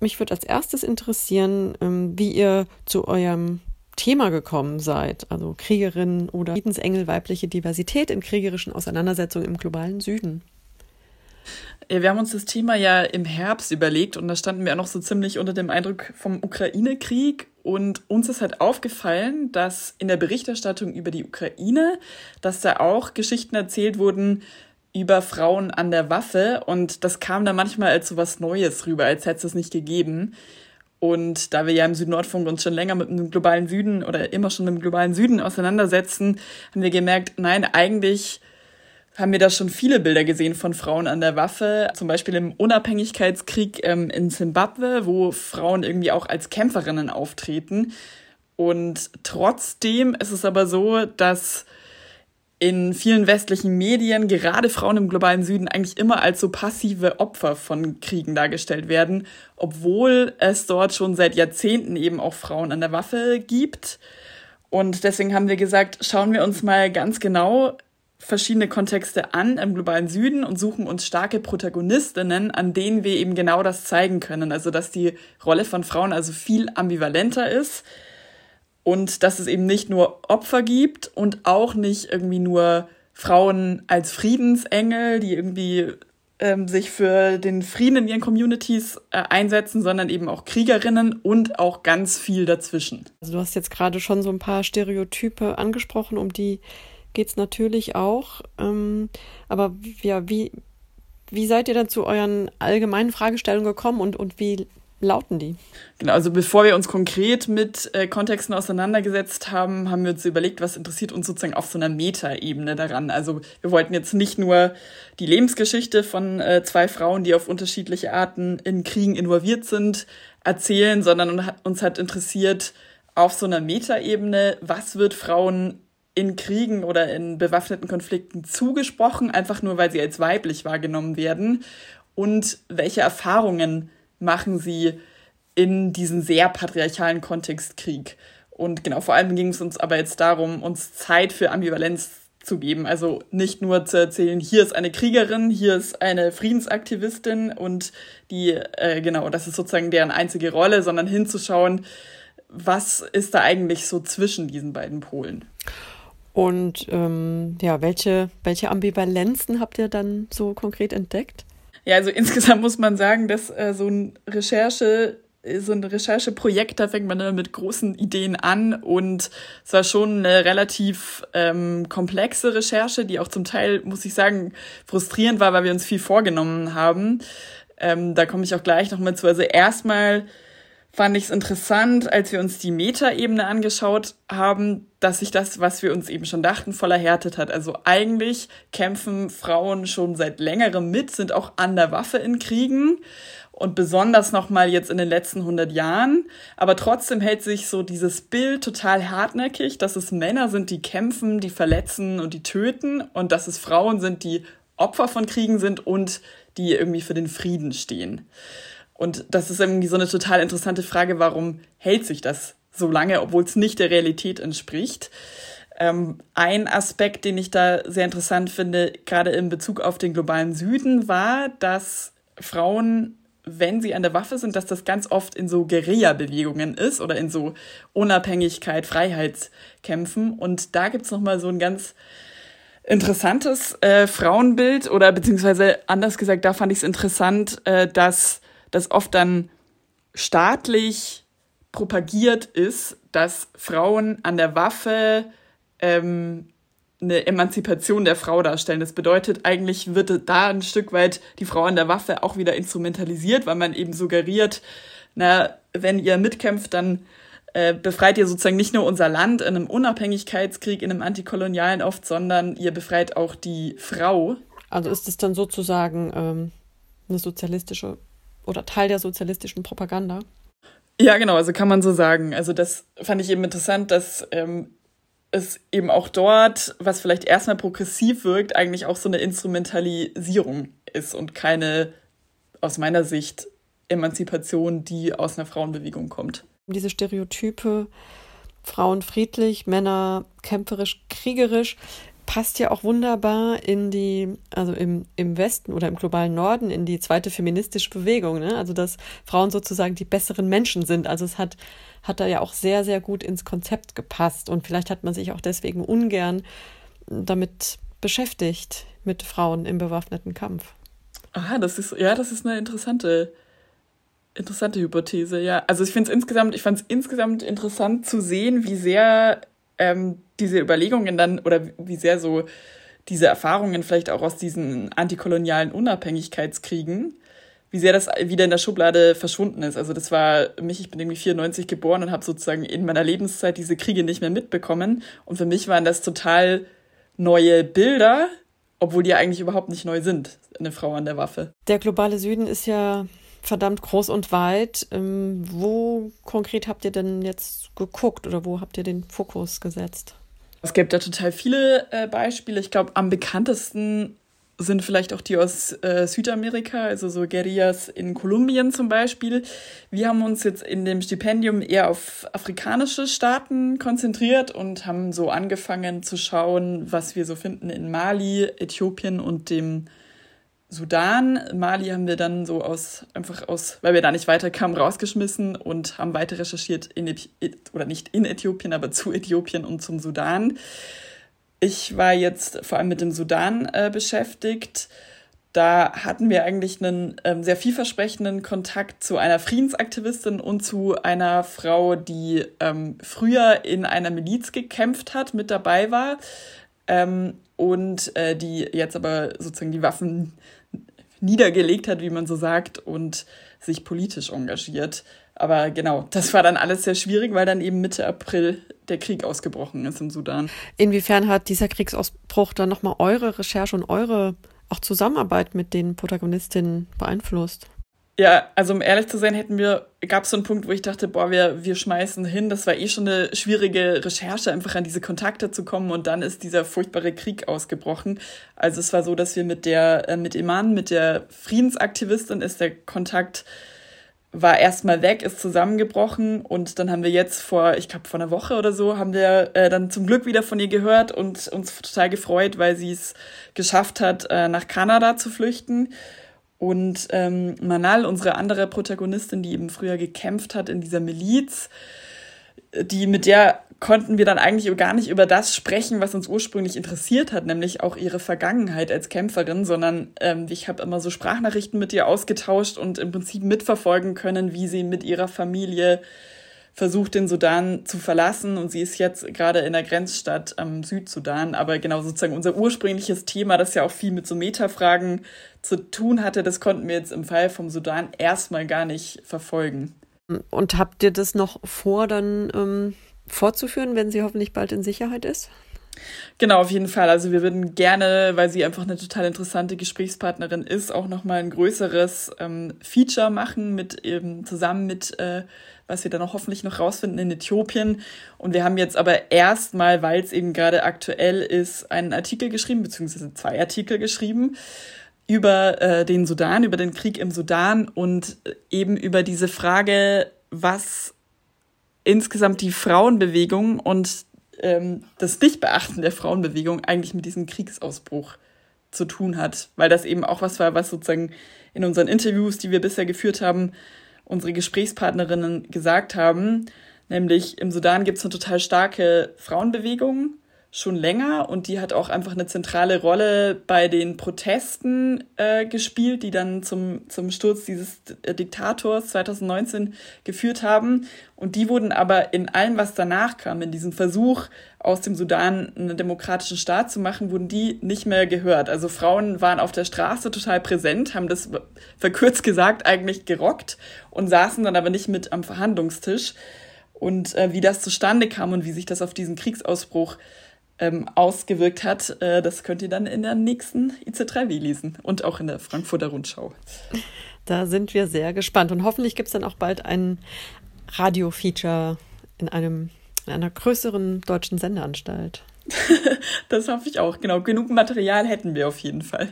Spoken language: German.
mich würde als erstes interessieren, ähm, wie ihr zu eurem Thema gekommen seid, also Kriegerinnen oder Friedensengel, weibliche Diversität in kriegerischen Auseinandersetzungen im globalen Süden. Wir haben uns das Thema ja im Herbst überlegt und da standen wir auch noch so ziemlich unter dem Eindruck vom Ukraine-Krieg und uns ist halt aufgefallen, dass in der Berichterstattung über die Ukraine, dass da auch Geschichten erzählt wurden über Frauen an der Waffe und das kam da manchmal als so was Neues rüber, als hätte es es nicht gegeben. Und da wir ja im Südnordfunk uns schon länger mit dem globalen Süden oder immer schon mit dem globalen Süden auseinandersetzen, haben wir gemerkt, nein, eigentlich haben wir da schon viele Bilder gesehen von Frauen an der Waffe. Zum Beispiel im Unabhängigkeitskrieg ähm, in Zimbabwe, wo Frauen irgendwie auch als Kämpferinnen auftreten. Und trotzdem ist es aber so, dass in vielen westlichen Medien gerade Frauen im globalen Süden eigentlich immer als so passive Opfer von Kriegen dargestellt werden, obwohl es dort schon seit Jahrzehnten eben auch Frauen an der Waffe gibt. Und deswegen haben wir gesagt, schauen wir uns mal ganz genau verschiedene Kontexte an im globalen Süden und suchen uns starke Protagonistinnen, an denen wir eben genau das zeigen können. Also dass die Rolle von Frauen also viel ambivalenter ist und dass es eben nicht nur Opfer gibt und auch nicht irgendwie nur Frauen als Friedensengel, die irgendwie ähm, sich für den Frieden in ihren Communities äh, einsetzen, sondern eben auch Kriegerinnen und auch ganz viel dazwischen. Also du hast jetzt gerade schon so ein paar Stereotype angesprochen, um die geht es natürlich auch. Ähm, aber ja, wie, wie seid ihr dann zu euren allgemeinen Fragestellungen gekommen und, und wie lauten die? Genau, also bevor wir uns konkret mit äh, Kontexten auseinandergesetzt haben, haben wir uns überlegt, was interessiert uns sozusagen auf so einer Metaebene daran. Also wir wollten jetzt nicht nur die Lebensgeschichte von äh, zwei Frauen, die auf unterschiedliche Arten in Kriegen involviert sind, erzählen, sondern uns hat interessiert auf so einer Metaebene, was wird Frauen in Kriegen oder in bewaffneten Konflikten zugesprochen, einfach nur weil sie als weiblich wahrgenommen werden und welche Erfahrungen machen sie in diesen sehr patriarchalen Kontext Krieg. Und genau, vor allem ging es uns aber jetzt darum, uns Zeit für Ambivalenz zu geben. Also nicht nur zu erzählen, hier ist eine Kriegerin, hier ist eine Friedensaktivistin und die, äh, genau, das ist sozusagen deren einzige Rolle, sondern hinzuschauen, was ist da eigentlich so zwischen diesen beiden Polen. Und ähm, ja, welche, welche Ambivalenzen habt ihr dann so konkret entdeckt? Ja, also insgesamt muss man sagen, dass äh, so ein Recherche so ein Rechercheprojekt, da fängt man immer mit großen Ideen an und es war schon eine relativ ähm, komplexe Recherche, die auch zum Teil, muss ich sagen, frustrierend war, weil wir uns viel vorgenommen haben. Ähm, da komme ich auch gleich noch mal zu. Also erstmal fand ich es interessant, als wir uns die Metaebene angeschaut haben, dass sich das, was wir uns eben schon dachten, voll erhärtet hat. Also eigentlich kämpfen Frauen schon seit längerem mit, sind auch an der Waffe in Kriegen und besonders nochmal jetzt in den letzten 100 Jahren. Aber trotzdem hält sich so dieses Bild total hartnäckig, dass es Männer sind, die kämpfen, die verletzen und die töten und dass es Frauen sind, die Opfer von Kriegen sind und die irgendwie für den Frieden stehen. Und das ist irgendwie so eine total interessante Frage, warum hält sich das so lange, obwohl es nicht der Realität entspricht? Ähm, ein Aspekt, den ich da sehr interessant finde, gerade in Bezug auf den globalen Süden, war, dass Frauen, wenn sie an der Waffe sind, dass das ganz oft in so Guerilla-Bewegungen ist oder in so Unabhängigkeit, Freiheitskämpfen. Und da gibt's noch mal so ein ganz interessantes äh, Frauenbild oder beziehungsweise anders gesagt, da fand ich es interessant, äh, dass dass oft dann staatlich propagiert ist, dass Frauen an der Waffe ähm, eine Emanzipation der Frau darstellen. Das bedeutet, eigentlich wird da ein Stück weit die Frau an der Waffe auch wieder instrumentalisiert, weil man eben suggeriert, na, wenn ihr mitkämpft, dann äh, befreit ihr sozusagen nicht nur unser Land in einem Unabhängigkeitskrieg, in einem antikolonialen oft, sondern ihr befreit auch die Frau. Also ist es dann sozusagen ähm, eine sozialistische oder Teil der sozialistischen Propaganda. Ja, genau, also kann man so sagen. Also das fand ich eben interessant, dass ähm, es eben auch dort, was vielleicht erstmal progressiv wirkt, eigentlich auch so eine Instrumentalisierung ist und keine, aus meiner Sicht, Emanzipation, die aus einer Frauenbewegung kommt. Diese Stereotype, Frauen friedlich, Männer kämpferisch, kriegerisch, passt ja auch wunderbar in die, also im, im Westen oder im globalen Norden, in die zweite feministische Bewegung, ne? Also dass Frauen sozusagen die besseren Menschen sind. Also es hat, hat da ja auch sehr, sehr gut ins Konzept gepasst. Und vielleicht hat man sich auch deswegen ungern damit beschäftigt, mit Frauen im bewaffneten Kampf. Aha, das ist, ja, das ist eine interessante, interessante Hypothese, ja. Also ich finde es insgesamt, ich fand es insgesamt interessant zu sehen, wie sehr ähm, diese Überlegungen dann oder wie sehr so diese Erfahrungen vielleicht auch aus diesen antikolonialen Unabhängigkeitskriegen, wie sehr das wieder in der Schublade verschwunden ist. Also das war mich, ich bin irgendwie 94 geboren und habe sozusagen in meiner Lebenszeit diese Kriege nicht mehr mitbekommen. Und für mich waren das total neue Bilder, obwohl die eigentlich überhaupt nicht neu sind, eine Frau an der Waffe. Der globale Süden ist ja verdammt groß und weit. Ähm, wo konkret habt ihr denn jetzt geguckt oder wo habt ihr den Fokus gesetzt? Es gibt da total viele äh, Beispiele. Ich glaube, am bekanntesten sind vielleicht auch die aus äh, Südamerika, also so Guerillas in Kolumbien zum Beispiel. Wir haben uns jetzt in dem Stipendium eher auf afrikanische Staaten konzentriert und haben so angefangen zu schauen, was wir so finden in Mali, Äthiopien und dem Sudan. Mali haben wir dann so aus, einfach aus, weil wir da nicht weiterkamen, rausgeschmissen und haben weiter recherchiert in, oder nicht in Äthiopien, aber zu Äthiopien und zum Sudan. Ich war jetzt vor allem mit dem Sudan äh, beschäftigt. Da hatten wir eigentlich einen ähm, sehr vielversprechenden Kontakt zu einer Friedensaktivistin und zu einer Frau, die ähm, früher in einer Miliz gekämpft hat, mit dabei war ähm, und äh, die jetzt aber sozusagen die Waffen niedergelegt hat, wie man so sagt, und sich politisch engagiert. Aber genau, das war dann alles sehr schwierig, weil dann eben Mitte April der Krieg ausgebrochen ist im Sudan. Inwiefern hat dieser Kriegsausbruch dann nochmal eure Recherche und eure auch Zusammenarbeit mit den Protagonistinnen beeinflusst? Ja, also um ehrlich zu sein, hätten wir, gab es so einen Punkt, wo ich dachte, boah, wir, wir schmeißen hin. Das war eh schon eine schwierige Recherche, einfach an diese Kontakte zu kommen. Und dann ist dieser furchtbare Krieg ausgebrochen. Also es war so, dass wir mit der, äh, mit Iman, mit der Friedensaktivistin, ist der Kontakt war erstmal weg, ist zusammengebrochen und dann haben wir jetzt vor, ich glaube vor einer Woche oder so, haben wir äh, dann zum Glück wieder von ihr gehört und uns total gefreut, weil sie es geschafft hat, äh, nach Kanada zu flüchten. Und ähm, Manal, unsere andere Protagonistin, die eben früher gekämpft hat in dieser Miliz, die mit der konnten wir dann eigentlich gar nicht über das sprechen, was uns ursprünglich interessiert hat, nämlich auch ihre Vergangenheit als Kämpferin, sondern ähm, ich habe immer so Sprachnachrichten mit ihr ausgetauscht und im Prinzip mitverfolgen können, wie sie mit ihrer Familie versucht, den Sudan zu verlassen und sie ist jetzt gerade in der Grenzstadt am Südsudan. Aber genau sozusagen unser ursprüngliches Thema, das ja auch viel mit so Metafragen zu tun hatte, das konnten wir jetzt im Fall vom Sudan erstmal gar nicht verfolgen. Und habt ihr das noch vor, dann ähm, fortzuführen, wenn sie hoffentlich bald in Sicherheit ist? Genau, auf jeden Fall. Also wir würden gerne, weil sie einfach eine total interessante Gesprächspartnerin ist, auch nochmal ein größeres ähm, Feature machen mit eben zusammen mit äh, was wir dann auch hoffentlich noch rausfinden in Äthiopien. Und wir haben jetzt aber erstmal, weil es eben gerade aktuell ist, einen Artikel geschrieben, beziehungsweise zwei Artikel geschrieben über äh, den Sudan, über den Krieg im Sudan und eben über diese Frage, was insgesamt die Frauenbewegung und ähm, das Nichtbeachten der Frauenbewegung eigentlich mit diesem Kriegsausbruch zu tun hat. Weil das eben auch was war, was sozusagen in unseren Interviews, die wir bisher geführt haben, unsere Gesprächspartnerinnen gesagt haben. Nämlich im Sudan gibt es eine total starke Frauenbewegung schon länger und die hat auch einfach eine zentrale Rolle bei den Protesten äh, gespielt, die dann zum, zum Sturz dieses Diktators 2019 geführt haben. Und die wurden aber in allem, was danach kam, in diesem Versuch, aus dem Sudan einen demokratischen Staat zu machen, wurden die nicht mehr gehört. Also Frauen waren auf der Straße total präsent, haben das verkürzt gesagt eigentlich gerockt und saßen dann aber nicht mit am Verhandlungstisch. Und äh, wie das zustande kam und wie sich das auf diesen Kriegsausbruch ähm, ausgewirkt hat, äh, das könnt ihr dann in der nächsten IC3W lesen und auch in der Frankfurter Rundschau. Da sind wir sehr gespannt und hoffentlich gibt es dann auch bald ein Radio-Feature in einem in einer größeren deutschen Sendeanstalt. das hoffe ich auch. Genau, genug Material hätten wir auf jeden Fall.